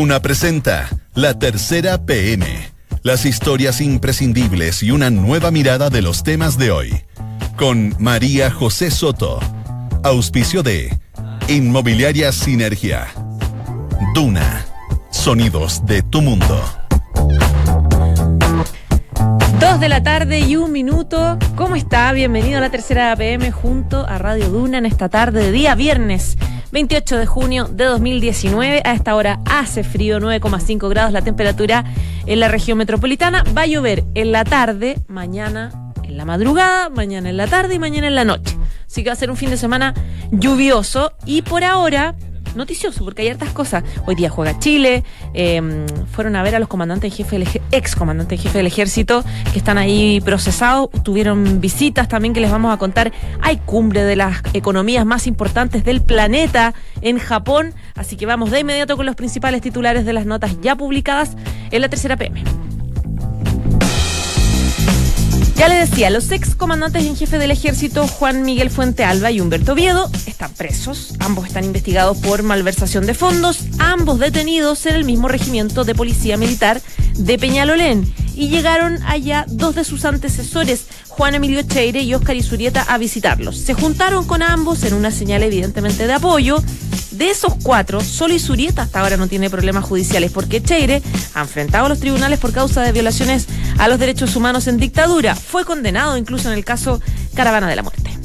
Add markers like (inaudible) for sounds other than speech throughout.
Duna presenta La Tercera PM. Las historias imprescindibles y una nueva mirada de los temas de hoy. Con María José Soto. Auspicio de Inmobiliaria Sinergia. Duna. Sonidos de tu mundo. Dos de la tarde y un minuto. ¿Cómo está? Bienvenido a la tercera PM junto a Radio Duna en esta tarde de día viernes 28 de junio de 2019. A esta hora hace frío, 9,5 grados la temperatura en la región metropolitana. Va a llover en la tarde, mañana en la madrugada, mañana en la tarde y mañana en la noche. Así que va a ser un fin de semana lluvioso y por ahora noticioso, porque hay hartas cosas. Hoy día juega Chile, em, fueron a ver a los comandantes en jefe ex comandantes en jefe del ejército que están ahí procesados, tuvieron visitas también que les vamos a contar. Hay cumbre de las economías más importantes del planeta en Japón, así que vamos de inmediato con los principales titulares de las notas ya publicadas en la tercera PM. Ya le decía, los ex comandantes en jefe del ejército Juan Miguel Fuente Alba y Humberto Viedo están presos. Ambos están investigados por malversación de fondos, ambos detenidos en el mismo regimiento de policía militar de Peñalolén. Y llegaron allá dos de sus antecesores, Juan Emilio Cheire y Oscar Isurieta, a visitarlos. Se juntaron con ambos en una señal evidentemente de apoyo de esos cuatro, solo Isurieta hasta ahora no tiene problemas judiciales porque Cheire ha enfrentado a los tribunales por causa de violaciones a los derechos humanos en dictadura. Fue condenado incluso en el caso Caravana de la Muerte.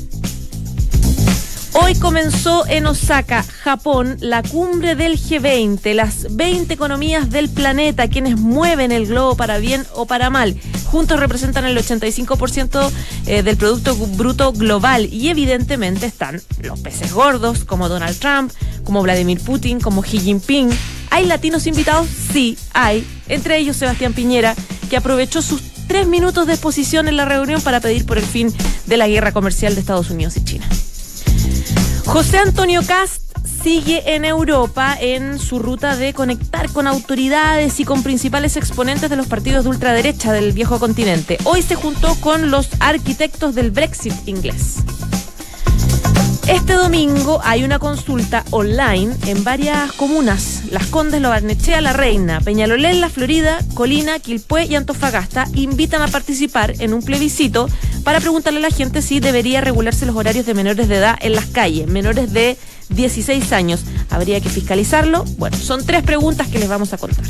Hoy comenzó en Osaka, Japón, la cumbre del G20, las 20 economías del planeta, quienes mueven el globo para bien o para mal. Juntos representan el 85% eh, del Producto Bruto Global y evidentemente están los peces gordos como Donald Trump, como Vladimir Putin, como Xi Jinping. ¿Hay latinos invitados? Sí, hay. Entre ellos Sebastián Piñera, que aprovechó sus tres minutos de exposición en la reunión para pedir por el fin de la guerra comercial de Estados Unidos y China. José Antonio Cast sigue en Europa en su ruta de conectar con autoridades y con principales exponentes de los partidos de ultraderecha del viejo continente. Hoy se juntó con los arquitectos del Brexit inglés. Este domingo hay una consulta online en varias comunas. Las Condes, Lo Barnechea, La Reina, Peñalolén, La Florida, Colina, Quilpué y Antofagasta invitan a participar en un plebiscito para preguntarle a la gente si debería regularse los horarios de menores de edad en las calles, menores de 16 años. ¿Habría que fiscalizarlo? Bueno, son tres preguntas que les vamos a contar.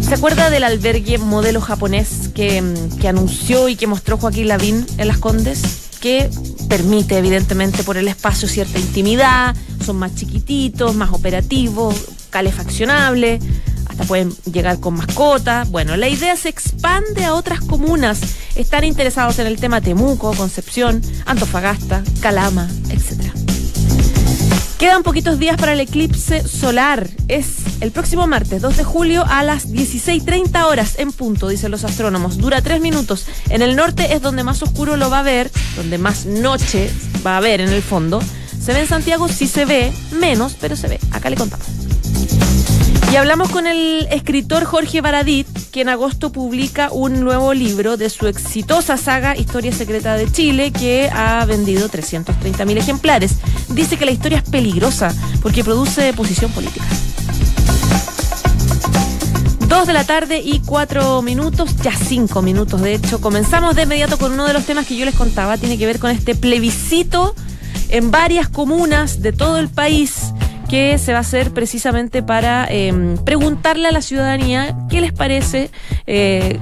¿Se acuerda del albergue modelo japonés que, anunció y que mostró Joaquín Lavín en Las Condes? que permite evidentemente por el espacio cierta intimidad, son más chiquititos, más operativos, calefaccionables, hasta pueden llegar con mascotas. Bueno, la idea se expande a otras comunas. Están interesados en el tema Temuco, Concepción, Antofagasta, Calama, etcétera. Quedan poquitos días para el eclipse solar. Es el próximo martes 2 de julio a las 16.30 horas en punto, dicen los astrónomos. Dura tres minutos. En el norte es donde más oscuro lo va a ver, donde más noche va a ver en el fondo. Se ve en Santiago, sí se ve, menos, pero se ve. Acá le contamos. Y hablamos con el escritor Jorge Baradit, que en agosto publica un nuevo libro de su exitosa saga Historia Secreta de Chile, que ha vendido 330 mil ejemplares. Dice que la historia es peligrosa porque produce posición política. Dos de la tarde y cuatro minutos, ya cinco minutos de hecho. Comenzamos de inmediato con uno de los temas que yo les contaba, tiene que ver con este plebiscito en varias comunas de todo el país que se va a hacer precisamente para em, preguntarle a la ciudadanía qué les parece eh,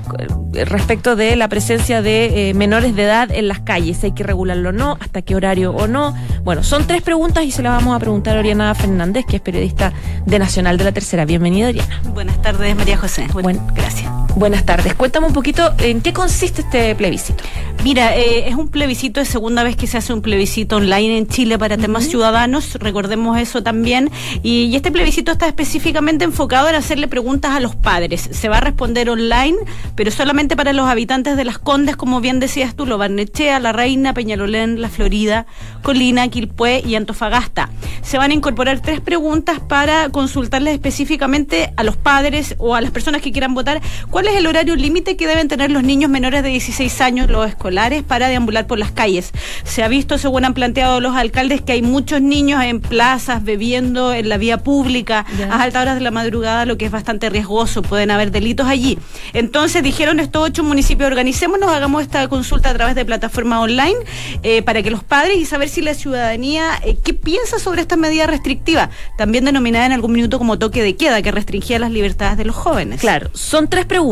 respecto de la presencia de eh, menores de edad en las calles, si hay que regularlo o no, hasta qué horario o no. Bueno, son tres preguntas y se las vamos a preguntar a Oriana Fernández, que es periodista de Nacional de la Tercera. Bienvenida, Oriana. Buenas tardes, María José. Bueno, gracias. Buenas tardes. Cuéntame un poquito en qué consiste este plebiscito. Mira, eh, es un plebiscito, es segunda vez que se hace un plebiscito online en Chile para temas ciudadanos, recordemos eso también. Y, este plebiscito está específicamente enfocado en hacerle preguntas a los padres. Se va a responder online, pero solamente para los habitantes de las Condes, como bien decías tú, Lo Barnechea, La Reina, Peñalolén, La Florida, Colina, Quilpué y Antofagasta. Se van a incorporar tres preguntas para consultarles específicamente a los padres o a las personas que quieran votar ¿Cuál es el horario límite que deben tener los niños menores de 16 años, los escolares, para deambular por las calles? Se ha visto, según han planteado los alcaldes, que hay muchos niños en plazas, bebiendo en la vía pública, a altas horas de la madrugada, lo que es bastante riesgoso, pueden haber delitos allí. Entonces dijeron estos ocho municipios, organicémonos, hagamos esta consulta a través de plataforma online eh, para que los padres y saber si la ciudadanía, eh, ¿qué piensa sobre esta medida restrictiva? También denominada en algún minuto como toque de queda, que restringía las libertades de los jóvenes. Claro, son tres preguntas.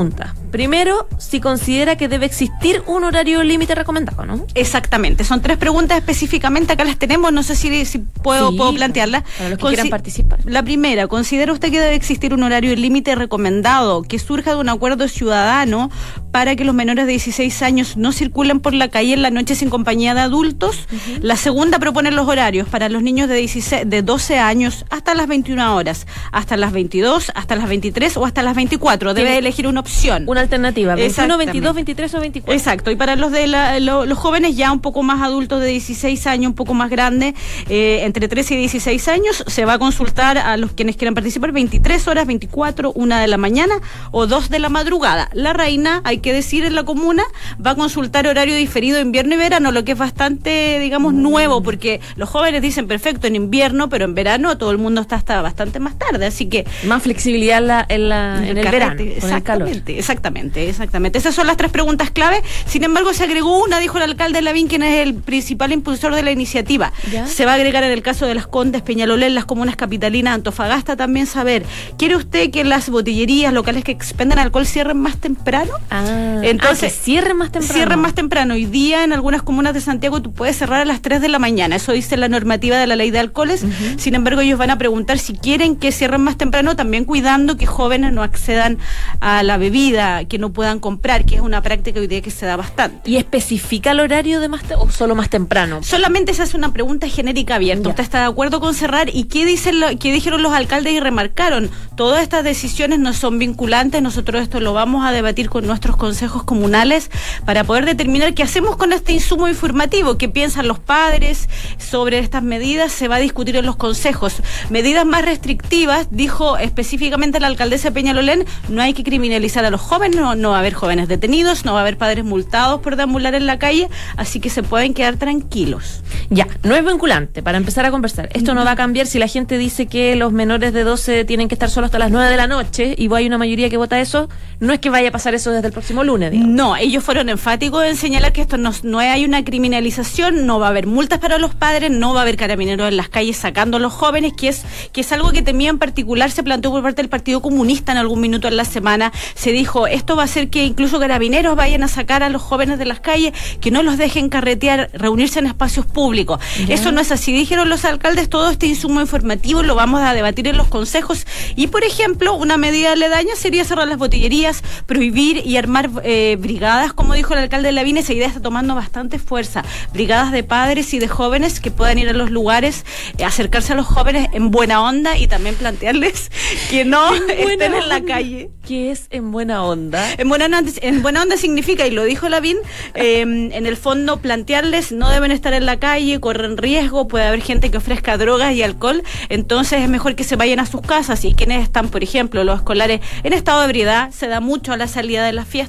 Primero, si considera que debe existir un horario límite recomendado, ¿no? Exactamente, son tres preguntas específicamente, acá las tenemos, no sé si, si puedo, puedo plantearlas. Para los que quieran participar. La primera, ¿considera usted que debe existir un horario límite recomendado que surja de un acuerdo ciudadano para que los menores de 16 años no circulen por la calle en la noche sin compañía de adultos? La segunda propone los horarios para los niños de, 16, de 12 años hasta las 21 horas, hasta las 22, hasta las 23 o hasta las 24. Debe elegir una opción. Una alternativa, 21, 22, 23 o 24. Exacto, y para los de los jóvenes ya un poco más adultos de 16 años, un poco más grandes, eh, entre 13 y 16 años, se va a consultar a los quienes quieran participar 23 horas, 24, 1 de la mañana o 2 de la madrugada. La reina, hay que decir, en la comuna va a consultar horario diferido invierno y verano, lo que es bastante, digamos, nuevo, porque los jóvenes dicen perfecto en invierno, pero en verano todo el mundo está hasta bastante más tarde, así que... Más flexibilidad en, la, en, el, verano, exactamente, exactamente, exactamente. Esas son las tres preguntas clave. Sin embargo, se agregó una, dijo el alcalde Lavín, quien es el principal impulsor de la iniciativa. Se va a agregar en el caso de las Condes, Peñalolén, las comunas capitalinas, Antofagasta también saber, ¿quiere usted que las botillerías locales que expenden alcohol cierren más temprano? Ah, entonces ah, cierren más temprano. Cierren más temprano. Hoy día en algunas comunas de Santiago tú puedes cerrar a las 3 de la mañana. Eso dice la normativa de la ley de alcoholes. Sin embargo, ellos van a preguntar si quieren que cierren más temprano, también cuidando que jóvenes no accedan a la bebida, que no puedan comprar, que es una práctica hoy día que se da bastante. ¿Y especifica el horario de más o solo más temprano? Solamente se hace una pregunta genérica abierta. ¿Usted está de acuerdo con cerrar? ¿Y qué, dicen lo, qué dijeron los alcaldes y remarcaron? Todas estas decisiones no son vinculantes. Nosotros esto lo vamos a debatir con nuestros consejos comunales para poder determinar qué hacemos con este insumo informativo, qué piensan los padres sobre estas medidas. Se va a discutir en los consejos. Medidas más restrictivas, dijo específicamente la alcaldesa Peñalolén, no hay que criminalizar a los jóvenes, no, no va a haber jóvenes detenidos, no va a haber padres multados por deambular en la calle, así que se pueden quedar tranquilos. Ya, no es vinculante, para empezar a conversar. Esto no va a cambiar si la gente dice que los menores de 12 tienen que estar solo hasta las 9 de la noche y hay una mayoría que vota eso, no es que vaya a pasar eso desde el próximo lunes. No, ellos fueron enfáticos en señalar que esto no, no hay una criminalización, no va a haber multas para los padres, no va a haber carabineros en las calles sacando a los jóvenes, que es, que es algo que temía en particular, se planteó por parte del Partido Comunista en algún minuto en la semana. Se dijo, esto va a hacer que incluso carabineros vayan a sacar a los jóvenes de las calles, que no los dejen carretear, reunirse en espacios públicos. Eso no es así. Dijeron los alcaldes, todo este insumo informativo lo vamos a debatir en los consejos. Y, por ejemplo, una medida aledaña sería cerrar las botillerías, prohibir y armar eh, brigadas, como dijo el alcalde de Lavín, esa idea está tomando bastante fuerza. Brigadas de padres y de jóvenes que puedan ir a los lugares, eh, acercarse a los jóvenes en buena onda y también plantearles (laughs) que no (laughs) estén en la calle. ¿Qué es en buena onda? En buena onda, en buena onda significa, y lo dijo Lavín, em, en el fondo plantearles no deben estar en la calle, corren riesgo, puede haber gente que ofrezca drogas y alcohol, entonces es mejor que se vayan a sus casas y quienes están, por ejemplo, los escolares en estado de ebriedad, se da mucho a la salida de las fiestas,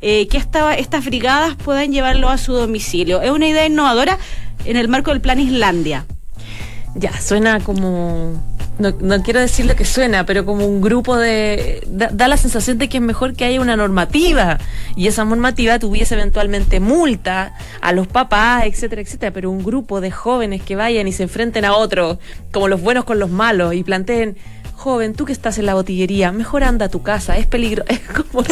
eh, que esta, estas brigadas puedan llevarlo a su domicilio. Es una idea innovadora en el marco del plan Islandia. Ya, suena como no, no, quiero decir lo que suena, pero como un grupo de... Da, la sensación de que es mejor que haya una normativa y esa normativa tuviese eventualmente multa a los papás, etcétera, etcétera, pero un grupo de jóvenes que vayan y se enfrenten a otros, como los buenos con los malos, y planteen joven, tú que estás en la botillería, mejor anda a tu casa, es peligro, (laughs) es como,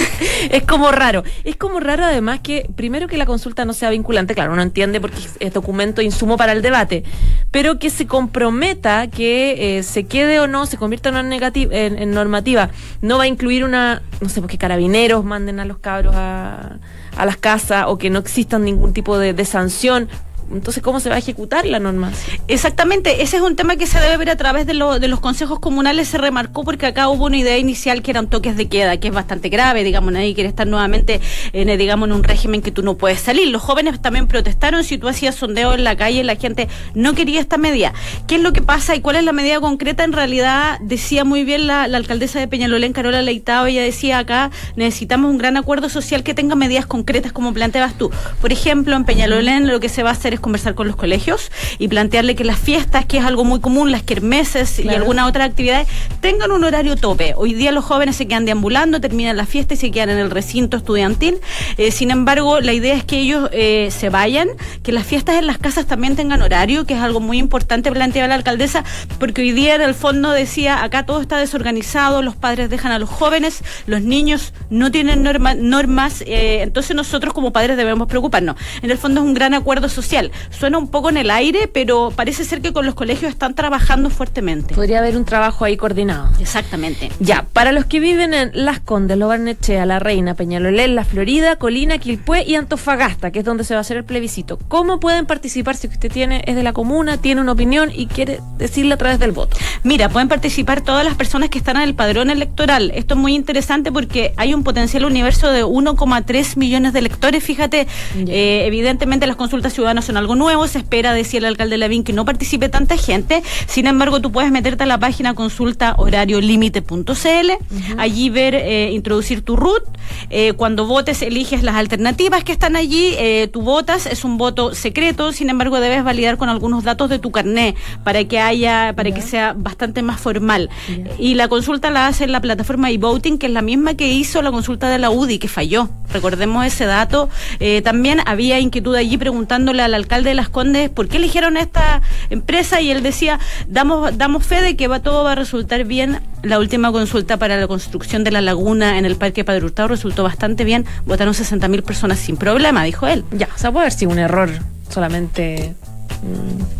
es como raro. Es como raro además que, primero que la consulta no sea vinculante, claro, uno entiende porque es documento insumo para el debate, pero que se comprometa que eh, se quede o no, se convierta en, una en, normativa, no va a incluir una, no sé, porque carabineros manden a los cabros a, a las casas o que no existan ningún tipo de, de sanción entonces, ¿cómo se va a ejecutar la norma? Exactamente, ese es un tema que se debe ver a través de, de los consejos comunales, se remarcó porque acá hubo una idea inicial que eran toques de queda, que es bastante grave, digamos, nadie quiere estar nuevamente en, eh, digamos, en un régimen que tú no puedes salir. Los jóvenes también protestaron, si tú hacías sondeo en la calle, la gente no quería esta medida. ¿Qué es lo que pasa y cuál es la medida concreta? En realidad, decía muy bien la, alcaldesa de Peñalolén, Carola Leitao, ella decía acá, necesitamos un gran acuerdo social que tenga medidas concretas como planteabas tú. Por ejemplo, en Peñalolén lo que se va a hacer es conversar con los colegios y plantearle que las fiestas, que es algo muy común, las kermeses y alguna otra actividades, tengan un horario tope. Hoy día los jóvenes se quedan deambulando, terminan la fiesta y se quedan en el recinto estudiantil. Eh, sin embargo, la idea es que ellos eh, se vayan, que las fiestas en las casas también tengan horario, que es algo muy importante planteaba la alcaldesa, porque hoy día en el fondo decía, acá todo está desorganizado, los padres dejan a los jóvenes, los niños no tienen normas, eh, entonces nosotros como padres debemos preocuparnos. En el fondo es un gran acuerdo social. Suena un poco en el aire, pero parece ser que con los colegios están trabajando fuertemente. Podría haber un trabajo ahí coordinado. Exactamente. Ya, para los que viven en Las Condes, Lo Barnechea, La Reina, Peñalolén, La Florida, Colina, Quilpué y Antofagasta, que es donde se va a hacer el plebiscito, ¿cómo pueden participar si usted tiene es de la comuna, tiene una opinión y quiere decirle a través del voto? Mira, pueden participar todas las personas que están en el padrón electoral. Esto es muy interesante porque hay un potencial universo de 1,3 millones de electores. Fíjate, eh, evidentemente las consultas ciudadanas son algo nuevo, se espera, decía el alcalde Lavín, que no participe tanta gente. Sin embargo, tú puedes meterte a la página consulta horariolímite.cl, allí ver, eh, introducir tu root. Eh, cuando votes, eliges las alternativas que están allí, tú votas, es un voto secreto, sin embargo, debes validar con algunos datos de tu carné para que haya, para que sea bastante más formal. Y la consulta la hace en la plataforma e-voting, que es la misma que hizo la consulta de la UDI, que falló. Recordemos ese dato. Eh, también había inquietud allí preguntándole al alcalde de Las Condes por qué eligieron esta empresa y él decía, damos, damos fe de que va, todo va a resultar bien. La última consulta para la construcción de la laguna en el Parque Padre Hurtado resultó bastante bien. Votaron 60.000 personas sin problema, dijo él. Ya, o sea, puede haber sido un error solamente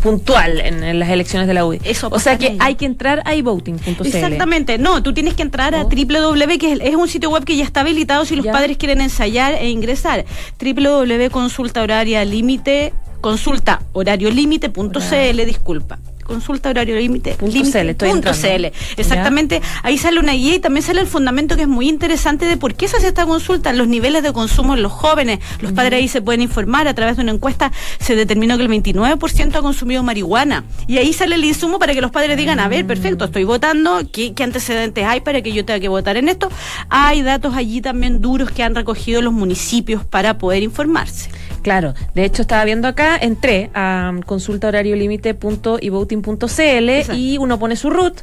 puntual en, las elecciones de la UDI. Eso o sea que hay que entrar a iVoting.cl. Exactamente, no, tú tienes que entrar a oh. www, que es, un sitio web que ya está habilitado si los padres quieren ensayar e ingresar. www.consulta horaria límite consulta horariolímite.cl, disculpa consulta horario límite. Punto Exactamente. Ahí sale una guía y también sale el fundamento que es muy interesante de por qué se hace esta consulta, los niveles de consumo en los jóvenes. Los padres ahí se pueden informar a través de una encuesta. Se determinó que el 29% ha consumido marihuana. Y ahí sale el insumo para que los padres digan, a ver, perfecto, estoy votando, ¿qué, qué antecedentes hay para que yo tenga que votar en esto? Hay datos allí también duros que han recogido los municipios para poder informarse. Claro, de hecho estaba viendo acá, entré a consulta horario y uno pone su root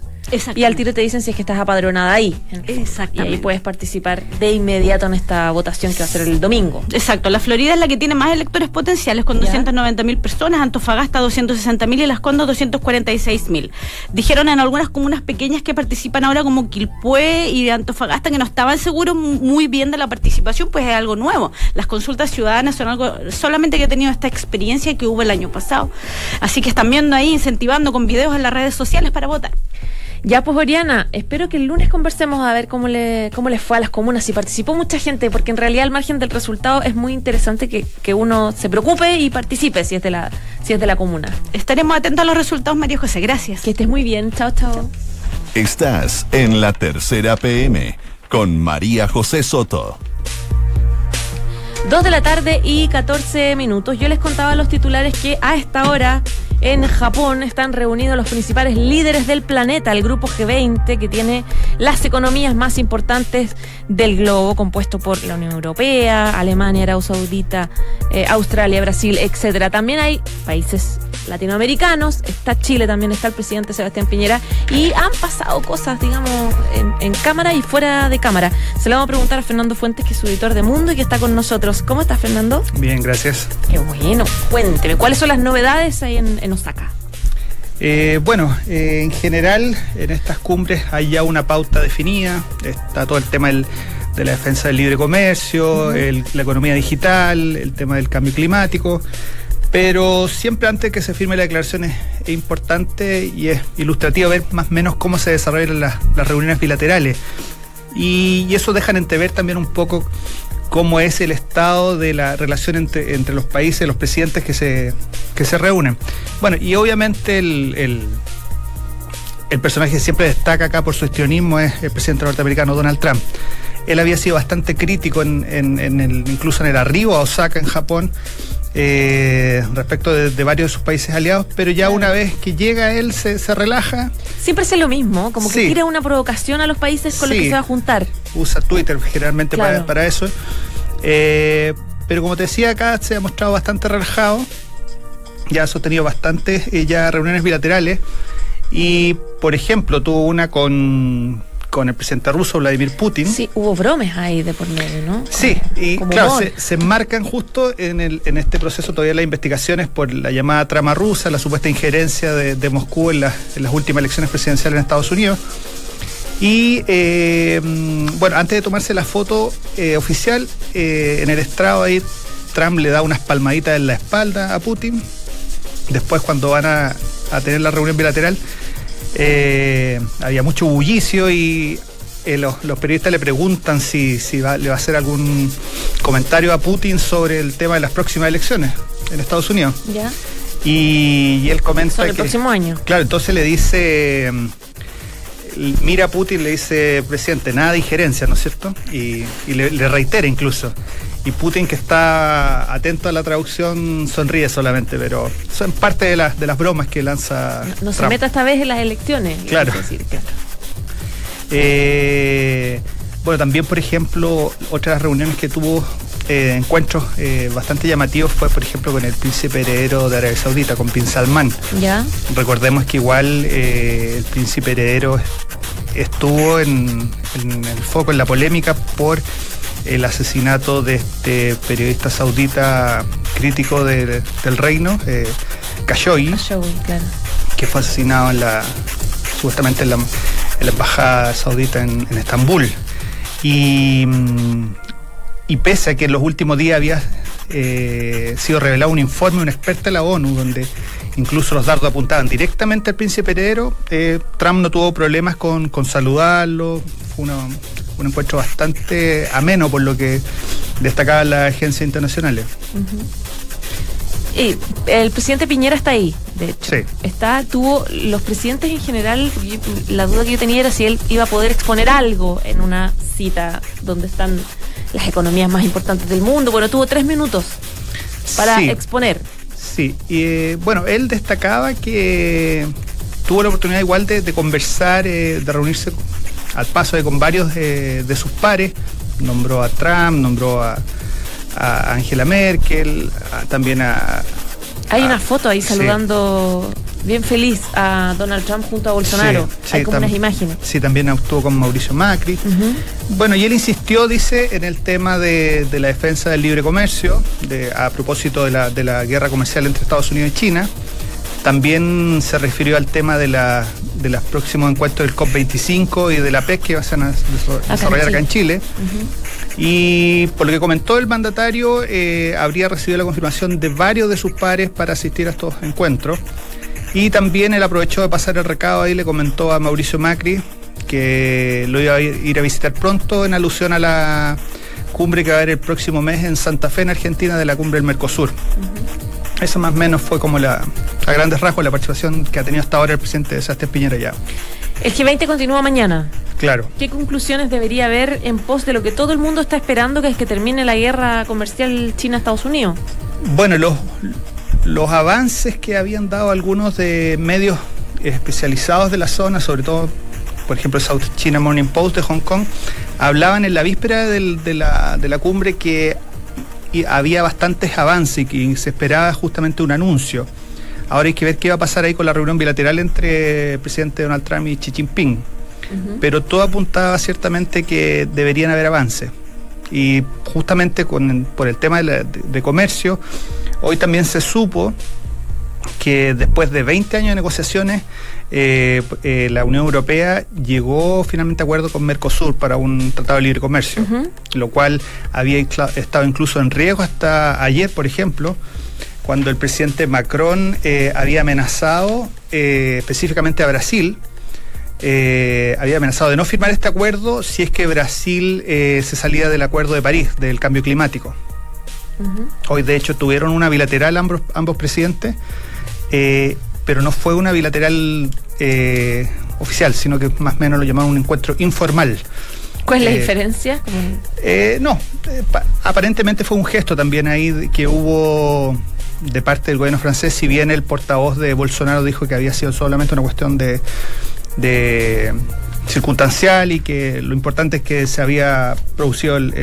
y al tiro te dicen si es que estás apadronada ahí. Exactamente. Y ahí puedes participar de inmediato en esta votación que va a ser el domingo. Exacto. La Florida es la que tiene más electores potenciales con 290 mil personas, Antofagasta 260 mil y Las Condas 246 mil. Dijeron en algunas comunas pequeñas que participan ahora como Quilpué y Antofagasta que no estaban seguros muy bien de la participación, pues es algo nuevo. Las consultas ciudadanas son algo solamente que he tenido esta experiencia que hubo el año pasado. Así que están viendo ahí, incentivando con videos en las redes sociales para votar. Ya, pues Oriana, espero que el lunes conversemos a ver cómo le cómo les fue a las comunas, si participó mucha gente, porque en realidad al margen del resultado es muy interesante que, que uno se preocupe y participe si es de la si es de la comuna. Estaremos atentos a los resultados, María José. Gracias. Que estés muy bien. Chao, chao. Estás en la tercera PM con María José Soto. Dos de la tarde y 14 minutos. Yo les contaba a los titulares que a esta hora en Japón están reunidos los principales líderes del planeta, el grupo G20, que tiene las economías más importantes del globo, compuesto por la Unión Europea, Alemania, Arabia Saudita, eh, Australia, Brasil, etcétera. También hay países latinoamericanos, está Chile también, está el presidente Sebastián Piñera, y han pasado cosas, digamos, en, cámara y fuera de cámara. Se lo vamos a preguntar a Fernando Fuentes, que es su editor de Mundo y que está con nosotros. ¿Cómo estás, Fernando? Bien, gracias. Qué bueno, cuénteme, ¿cuáles son las novedades ahí en, Osaka? Eh, bueno, eh, en general, en estas cumbres hay ya una pauta definida, está todo el tema de la defensa del libre comercio, la economía digital, el tema del cambio climático. Pero siempre antes que se firme la declaración es, importante y es ilustrativo ver más o menos cómo se desarrollan las, reuniones bilaterales. Y, eso dejan entrever también un poco cómo es el estado de la relación entre, entre los países, los presidentes que se, que se reúnen. Bueno, y obviamente el, el, el personaje que siempre destaca acá por su histrionismo es el presidente norteamericano Donald Trump. Él había sido bastante crítico en, en, en el, incluso en el arribo a Osaka, en Japón, eh, respecto de, de, varios de sus países aliados, pero ya una vez que llega él se, se relaja. Siempre hace lo mismo, como que sí. tira una provocación a los países con sí. los que se va a juntar. Usa Twitter generalmente claro. para, para, eso. Eh, pero como te decía, acá se ha mostrado bastante relajado. Ya ha sostenido bastantes eh, ya reuniones bilaterales. Y, por ejemplo, tuvo una con, con el presidente ruso Vladimir Putin. Sí, hubo bromes ahí de por medio, ¿no? Sí, y claro, se, se, enmarcan justo en, el, en este proceso todavía las investigaciones por la llamada trama rusa, la supuesta injerencia de, de Moscú en, la, en, las últimas elecciones presidenciales en Estados Unidos. Y eh, bueno, antes de tomarse la foto eh, oficial, eh, en el estrado ahí Trump le da unas palmaditas en la espalda a Putin. Después cuando van a, a tener la reunión bilateral, eh, había mucho bullicio y eh, los, los, periodistas le preguntan si, si va, le va a hacer algún comentario a Putin sobre el tema de las próximas elecciones en Estados Unidos. Ya. Y, y, él comenta sobre que, el próximo año. Claro, entonces le dice mira a Putin le dice, presidente, nada de injerencia, ¿no es cierto? Y, y le, le, reitera incluso. Y Putin, que está atento a la traducción, sonríe solamente, pero son parte de, las de las bromas que lanza. No, no se meta esta vez en las elecciones. Claro. Decir, claro. Eh, bueno, también, por ejemplo, otras reuniones que tuvo eh, encuentros eh, bastante llamativos fue, por ejemplo, con el príncipe heredero de Arabia Saudita, con Bin Salman. ¿Ya? Recordemos que igual el príncipe heredero estuvo en, en, el foco, en la polémica por el asesinato de este periodista saudita crítico de, del reino, eh, Khashoggi, Khashoggi claro. que fue asesinado en la, supuestamente en la, en la embajada saudita en, en Estambul. Y, y pese a que en los últimos días había eh, sido revelado un informe de un experto de la ONU donde incluso los dardos apuntaban directamente al príncipe heredero, eh, Trump no tuvo problemas con, con saludarlo, fue una, un encuentro bastante ameno por lo que agencias internacionales. Uh -huh. Y el presidente Piñera está ahí, de hecho. Sí. Está, tuvo los presidentes en general, la duda que yo tenía era si él iba a poder exponer algo en una cita donde están las economías más importantes del mundo. Bueno, tuvo tres minutos para sí. exponer. Sí, y eh, bueno, él destacaba que tuvo la oportunidad igual de, de conversar, eh, de reunirse al paso de con varios de, de, sus pares. Nombró a Trump, nombró a, a Angela Merkel, a, también a... Hay a, una foto ahí saludando sí. bien feliz a Donald Trump junto a Bolsonaro. Sí, Hay como unas imágenes. Sí, también actuó con Mauricio Macri. Uh -huh. Bueno, y él insistió, dice, en el tema de, de la defensa del libre comercio, de, a propósito de la, de la guerra comercial entre Estados Unidos y China. También se refirió al tema de, la, de los próximos encuentros del COP25 y de la PEC que van a desarrollar acá en Chile. Uh -huh. Y por lo que comentó el mandatario, eh, habría recibido la confirmación de varios de sus pares para asistir a estos encuentros. Y también él aprovechó de pasar el recado ahí, le comentó a Mauricio Macri que lo iba a ir a visitar pronto en alusión a la cumbre que va a haber el próximo mes en Santa Fe, en Argentina, de la cumbre del Mercosur. Uh -huh. Eso más o menos fue como la, a grandes rasgos la participación que ha tenido hasta ahora el presidente de Sebastián Piñera ya. El G20 continúa mañana. Claro. ¿Qué conclusiones debería haber en pos de lo que todo el mundo está esperando, que es que termine la guerra comercial China-Estados Unidos? Bueno, los, los avances que habían dado algunos de medios especializados de la zona, sobre todo, por ejemplo, South China Morning Post de Hong Kong, hablaban en la víspera del, de, la, de la cumbre que había bastantes avances y se esperaba justamente un anuncio. Ahora hay que ver qué va a pasar ahí con la reunión bilateral entre el presidente Donald Trump y Xi Jinping. Uh -huh. Pero todo apuntaba ciertamente que deberían haber avances. Y justamente con, por el tema de, la, de, de comercio, hoy también se supo que después de 20 años de negociaciones, eh, eh, la Unión Europea llegó finalmente a acuerdo con Mercosur para un tratado de libre comercio, uh -huh. lo cual había estado incluso en riesgo hasta ayer, por ejemplo, cuando el presidente Macron eh, había amenazado específicamente a Brasil eh, había amenazado de no firmar este acuerdo si es que Brasil eh, se salía del acuerdo de París, del cambio climático. Hoy, de hecho, tuvieron una bilateral ambos, ambos presidentes, eh, pero no fue una bilateral oficial, sino que más o menos lo llamaron un encuentro informal. ¿Cuál es la diferencia? no, aparentemente fue un gesto también ahí que hubo de parte del gobierno francés, si bien el portavoz de Bolsonaro dijo que había sido solamente una cuestión de de circunstancial y que lo importante es que se había producido el,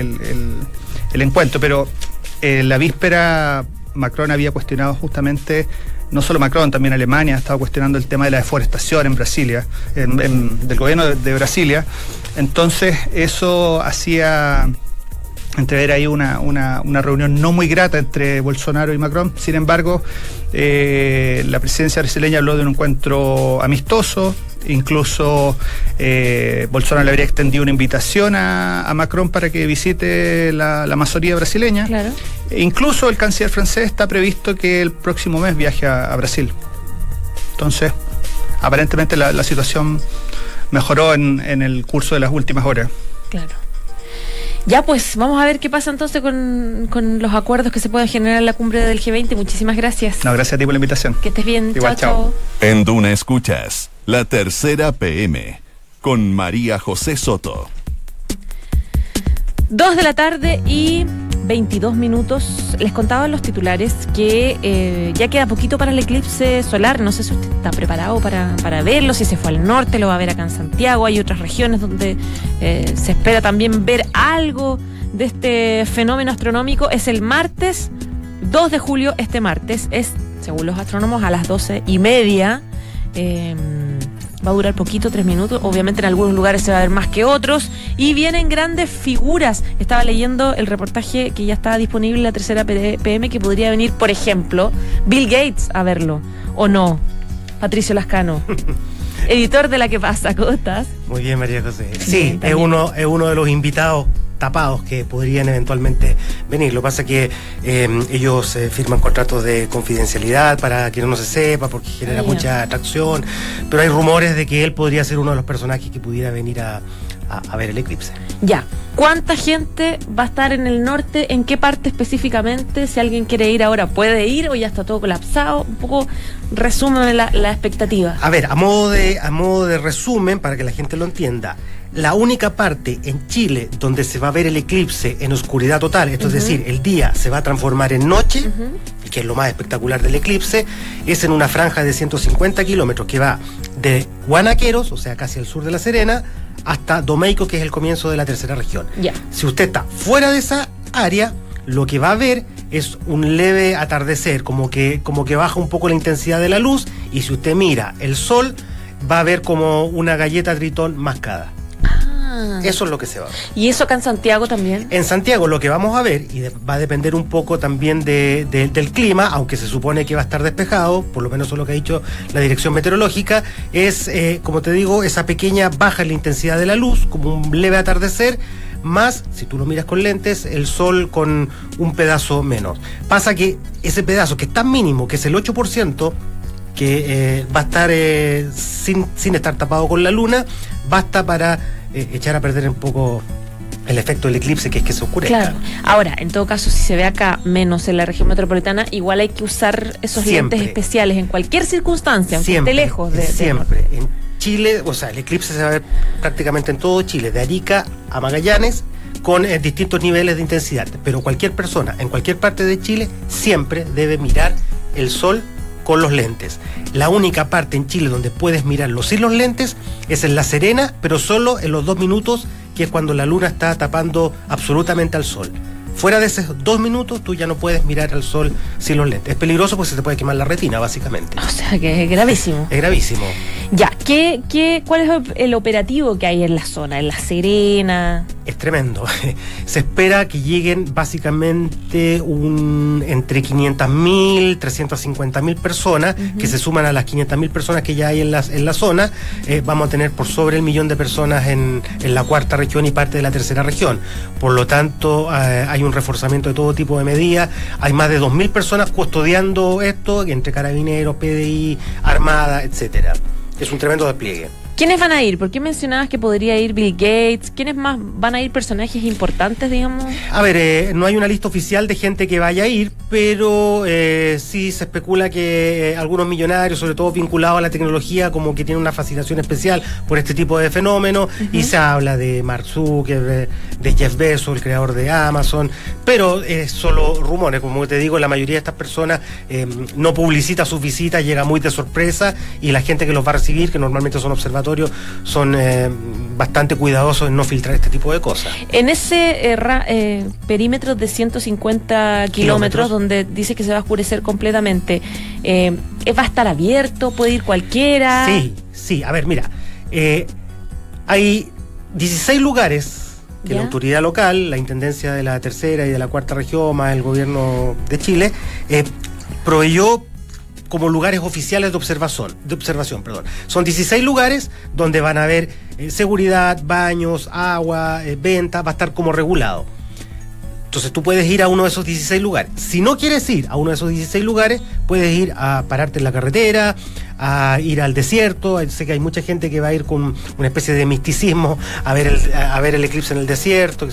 encuentro, pero en eh, la víspera Macron había cuestionado justamente, no solo Macron, también Alemania ha estado cuestionando el tema de la deforestación en Brasilia, del gobierno de, Brasilia. Entonces eso hacía entrever ahí una, una, una, reunión no muy grata entre Bolsonaro y Macron. Sin embargo, eh, la presidencia brasileña habló de un encuentro amistoso, Incluso eh, Bolsonaro le habría extendido una invitación a, Macron para que visite la, Amazonía brasileña. E incluso el canciller francés está previsto que el próximo mes viaje a, Brasil. Entonces, aparentemente la, situación mejoró en, en el curso de las últimas horas. Claro. Ya, pues vamos a ver qué pasa entonces con, los acuerdos que se pueden generar en la cumbre del G20. Muchísimas gracias. No, gracias a ti por la invitación. Que estés bien. Igual, chao, chao. En Duna Escuchas, la tercera PM, con María José Soto. Dos de la tarde y 22 minutos. Les contaba en los titulares que eh, ya queda poquito para el eclipse solar. No sé si usted está preparado para, para, verlo, si se fue al norte, lo va a ver acá en Santiago. Hay otras regiones donde eh, se espera también ver algo de este fenómeno astronómico. Es el martes 2 de julio, este martes. Es, según los astrónomos, a las 12 y media. Em, va a durar poquito, tres minutos. Obviamente en algunos lugares se va a ver más que otros. Y vienen grandes figuras. Estaba leyendo el reportaje que ya está disponible en la tercera PM, que podría venir, por ejemplo, Bill Gates a verlo. ¿O no? Patricio Lascano. (laughs) editor de La que pasa, ¿cómo estás? Muy bien, María José. Sí, es uno, es uno de los invitados tapados que podrían eventualmente venir. Lo que pasa es que em, ellos eh, firman contratos de confidencialidad para que no se sepa, porque genera mucha atracción, pero hay rumores de que él podría ser uno de los personajes que pudiera venir a, ver el eclipse. Ya, ¿cuánta gente va a estar en el norte? ¿En qué parte específicamente? Si alguien quiere ir ahora, ¿puede ir o ya está todo colapsado? Un poco resumen la, la expectativa. A ver, a modo, de, a modo de resumen, para que la gente lo entienda, la única parte en Chile donde se va a ver el eclipse en oscuridad total, esto es decir, el día se va a transformar en noche, que es lo más espectacular del eclipse, es en una franja de 150 kilómetros que va de Guanaqueros, o sea, casi al sur de La Serena, hasta Domeico, que es el comienzo de la tercera región. Si usted está fuera de esa área, lo que va a ver es un leve atardecer, como que, como que baja un poco la intensidad de la luz, y si usted mira el sol, va a ver como una galleta tritón mascada. Ah. Eso es lo que se va a ver. ¿Y eso acá en Santiago también? En Santiago lo que vamos a ver, y va a depender un poco también del clima, aunque se supone que va a estar despejado, por lo menos eso es lo que ha dicho la dirección meteorológica, es, eh, como te digo, esa pequeña baja en la intensidad de la luz, como un leve atardecer, más, si tú lo miras con lentes, el sol con un pedazo menos. Pasa que ese pedazo que es tan mínimo, que es el 8%, que eh, va a estar eh, sin, sin estar tapado con la luna, basta para eh, echar a perder un poco el efecto del eclipse, que es que se oscurezca. Claro. Ahora, en todo caso, si se ve acá menos en la región metropolitana, igual hay que usar esos lentes especiales en cualquier circunstancia, aunque esté lejos de. Siempre. en Chile, o sea, el eclipse se va a ver prácticamente en todo Chile, de Arica a Magallanes, con eh, distintos niveles de intensidad. Pero cualquier persona en cualquier parte de Chile siempre debe mirar el sol con los lentes. La única parte en Chile donde puedes mirarlo sin los lentes es en La Serena, pero solo en los dos minutos, que es cuando la luna está tapando absolutamente al sol. Fuera de esos dos minutos, tú ya no puedes mirar al sol sin los lentes. Es peligroso porque se te puede quemar la retina, básicamente. O sea que es gravísimo. Es gravísimo. Ya, ¿qué, qué, cuál es el operativo que hay en la zona, en La Serena? Es tremendo. (laughs) Se espera que lleguen básicamente un, entre 500.000, 350.000 personas, que se suman a las 500.000 personas que ya hay en la, en la zona. Eh, vamos a tener por sobre el millón de personas en, en, la cuarta región y parte de la tercera región. Por lo tanto, eh, hay un reforzamiento de todo tipo de medidas. Hay más de 2.000 personas custodiando esto, entre carabineros, PDI, Armada, etcétera. Es un tremendo despliegue. ¿Quiénes van a ir? ¿Por qué mencionabas que podría ir Bill Gates? ¿Quiénes más van a ir personajes importantes, digamos? A ver, eh, no hay una lista oficial de gente que vaya a ir, pero eh, sí se especula que eh, algunos millonarios, sobre todo vinculados a la tecnología, como que tienen una fascinación especial por este tipo de fenómenos, y se habla de Mark Zuckerberg, de Jeff Bezos, el creador de Amazon, pero es solo rumores, como te digo, la mayoría de estas personas no publicita sus visitas, llega muy de sorpresa, y la gente que los va a recibir, que normalmente son son eh, bastante cuidadosos en no filtrar este tipo de cosas. En ese eh, ra- eh, perímetro de 150 kilómetros, Kilómetros. donde dice que se va a oscurecer completamente, ¿va a estar abierto? ¿Puede ir cualquiera? Sí, sí. A ver, mira. hay 16 lugares que ¿Ya? la autoridad local, la Intendencia de la Tercera y de la Cuarta Región, más el gobierno de Chile, proveyó como lugares oficiales de observación, de observación, perdón. Son 16 lugares donde van a haber eh, seguridad, baños, agua, eh, venta, va a estar como regulado. Entonces tú puedes ir a uno de esos 16 lugares. Si no quieres ir a uno de esos 16 lugares, puedes ir a pararte en la carretera, a ir al desierto. Sé que hay mucha gente que va a ir con una especie de misticismo a ver el, a ver el eclipse en el desierto.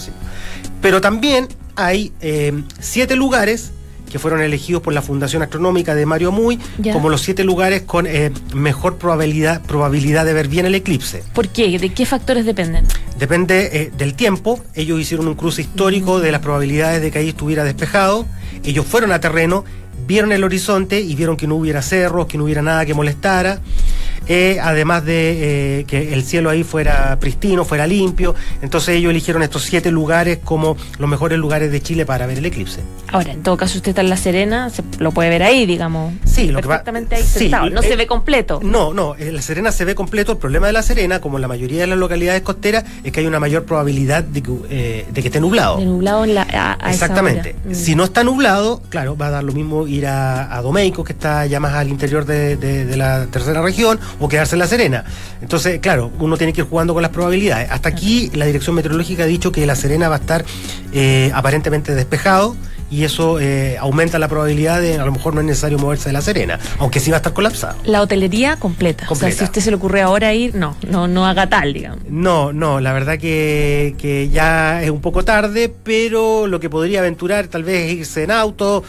Pero también hay eh, siete lugares que fueron elegidos por la Fundación Astronómica de Mario Muy Ya. como los siete lugares con eh, mejor probabilidad, probabilidad de ver bien el eclipse. ¿Por qué? ¿De qué factores dependen? Depende eh, del tiempo. Ellos hicieron un cruce histórico de las probabilidades de que ahí estuviera despejado. Ellos fueron a terreno, vieron el horizonte y vieron que no hubiera cerros, que no hubiera nada que molestara. Eh, además de eh, que el cielo ahí fuera pristino, fuera limpio. Entonces ellos eligieron estos siete lugares como los mejores lugares de Chile para ver el eclipse. Ahora, en todo caso, usted está en La Serena, se lo puede ver ahí, digamos. Sí, lo que va- ahí sí. No eh, se ve completo. No, no, La Serena se ve completo. El problema de La Serena, como en la mayoría de las localidades costeras, es que hay una mayor probabilidad de que, eh, de que esté nublado. De nublado en la, a, a esa Exactamente. Mm. Si no está nublado, claro, va a dar lo mismo ir a, a Domeico, que está ya más al interior de, de- de la tercera región, o quedarse en La Serena. Entonces, claro, uno tiene que ir jugando con las probabilidades. Hasta aquí la Dirección Meteorológica ha dicho que La Serena va a estar eh, aparentemente despejado. Y eso eh, aumenta la probabilidad de, a lo mejor no es necesario moverse de La Serena, aunque sí va a estar colapsado. La hotelería completa. O Completa. sea, si a usted se le ocurre ahora ir, no, no, no haga tal, digamos. No, no, la verdad que, que ya es un poco tarde, pero lo que podría aventurar tal vez es irse en auto,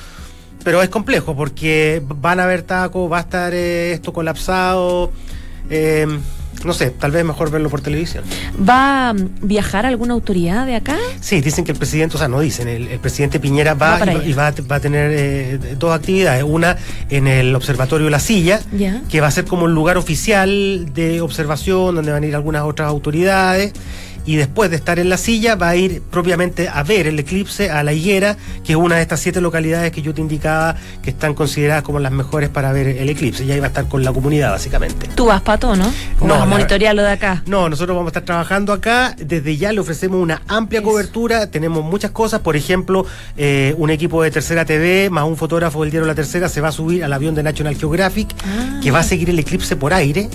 pero es complejo porque van a haber tacos, va a estar eh, esto colapsado, eh, no sé, tal vez mejor verlo por televisión. ¿Va a viajar alguna autoridad de acá? Sí, dicen que el presidente, o sea, no dicen, el, el presidente Piñera Va y, va- y va, a- va a tener eh, dos actividades. Una en el Observatorio La Silla, que va a ser como un lugar oficial de observación, donde van a ir algunas otras autoridades. Y después de estar en la silla, va a ir propiamente a ver el eclipse a la higuera, que es una de estas siete localidades que yo te indicaba que están consideradas como las mejores para ver el eclipse. Y ahí va a estar con la comunidad, básicamente. Tú vas, Pato, ¿no? ¿O No, vas a monitorearlo de acá? No, nosotros vamos a estar trabajando acá. Desde ya le ofrecemos una amplia Eso. cobertura. Tenemos muchas cosas. Por ejemplo, eh, un equipo de Tercera TV más un fotógrafo del diario La Tercera se va a subir al avión de National Geographic Ah. que va a seguir el eclipse por aire.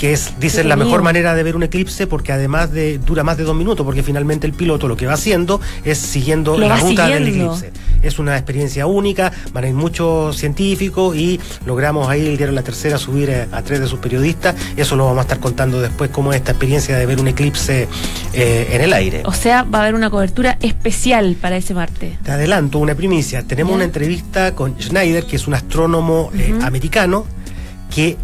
Que es, dicen, la mejor manera de ver un eclipse porque además de dura más de dos minutos, porque finalmente el piloto lo que va haciendo es siguiendo Lo la ruta del eclipse. Es una experiencia única, van a ir muchos científicos y logramos ahí el diario La Tercera subir eh, a, tres de sus periodistas. Eso lo vamos a estar contando después, cómo es esta experiencia de ver un eclipse eh, en el aire. O sea, va a haber una cobertura especial para ese martes. Te adelanto una primicia. Tenemos una entrevista con Schneider, que es un astrónomo eh, americano, que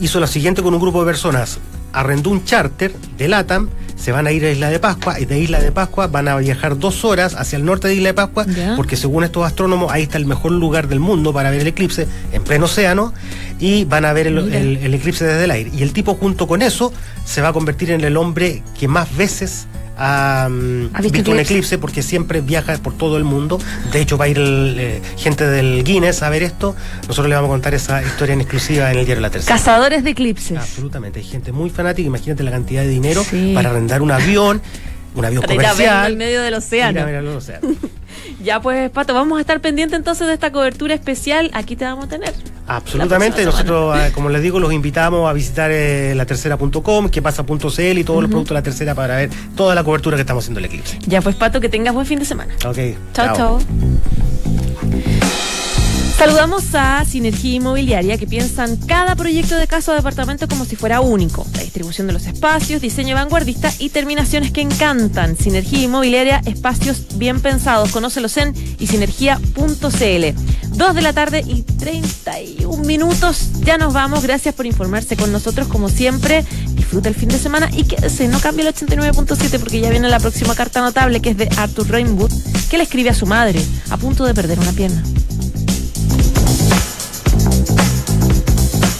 hizo lo siguiente con un grupo de personas. Arrendó un charter de LATAM, se van a ir a Isla de Pascua, y de Isla de Pascua van a viajar dos horas hacia el norte de Isla de Pascua, porque según estos astrónomos, ahí está el mejor lugar del mundo para ver el eclipse, en pleno océano, y van a ver el- el eclipse desde el aire. Y el tipo, junto con eso, se va a convertir en el hombre que más veces ha, mm, ¿Ha visto visto un eclipse? porque siempre viaja por todo el mundo. De hecho, va a ir el, eh, gente del Guinness a ver esto. Nosotros le vamos a contar esa historia en exclusiva en el diario La Tercera. Cazadores de eclipses. Absolutamente, hay gente muy fanática. Imagínate la cantidad de dinero Sí. para arrendar un avión, un avión Para ir a verlo comercial. en medio del océano. Ir a verlo en el océano. (laughs) Ya pues, Pato, vamos a estar pendientes entonces de esta cobertura especial. Aquí te vamos a tener. Absolutamente, nosotros, eh, como les digo, los invitamos a visitar eh, la tercera.com, que pasa.cl y todos los productos de la tercera para ver toda la cobertura que estamos haciendo del eclipse. Ya pues, Pato, que tengas buen fin de semana. Ok, chao. chao. Saludamos a Sinergia Inmobiliaria que piensan cada proyecto de casa o departamento como si fuera único. La distribución de los espacios, diseño vanguardista y terminaciones que encantan. Sinergia Inmobiliaria, espacios bien pensados. Conócelos en y sinergia.cl. Dos de la tarde y 31 minutos. Ya nos vamos. Gracias por informarse con nosotros como siempre. Disfruta el fin de semana y quédese, no cambie el 89.7 porque ya viene la próxima carta notable que es de Arthur Rainwood que le escribe a su madre a punto de perder una pierna.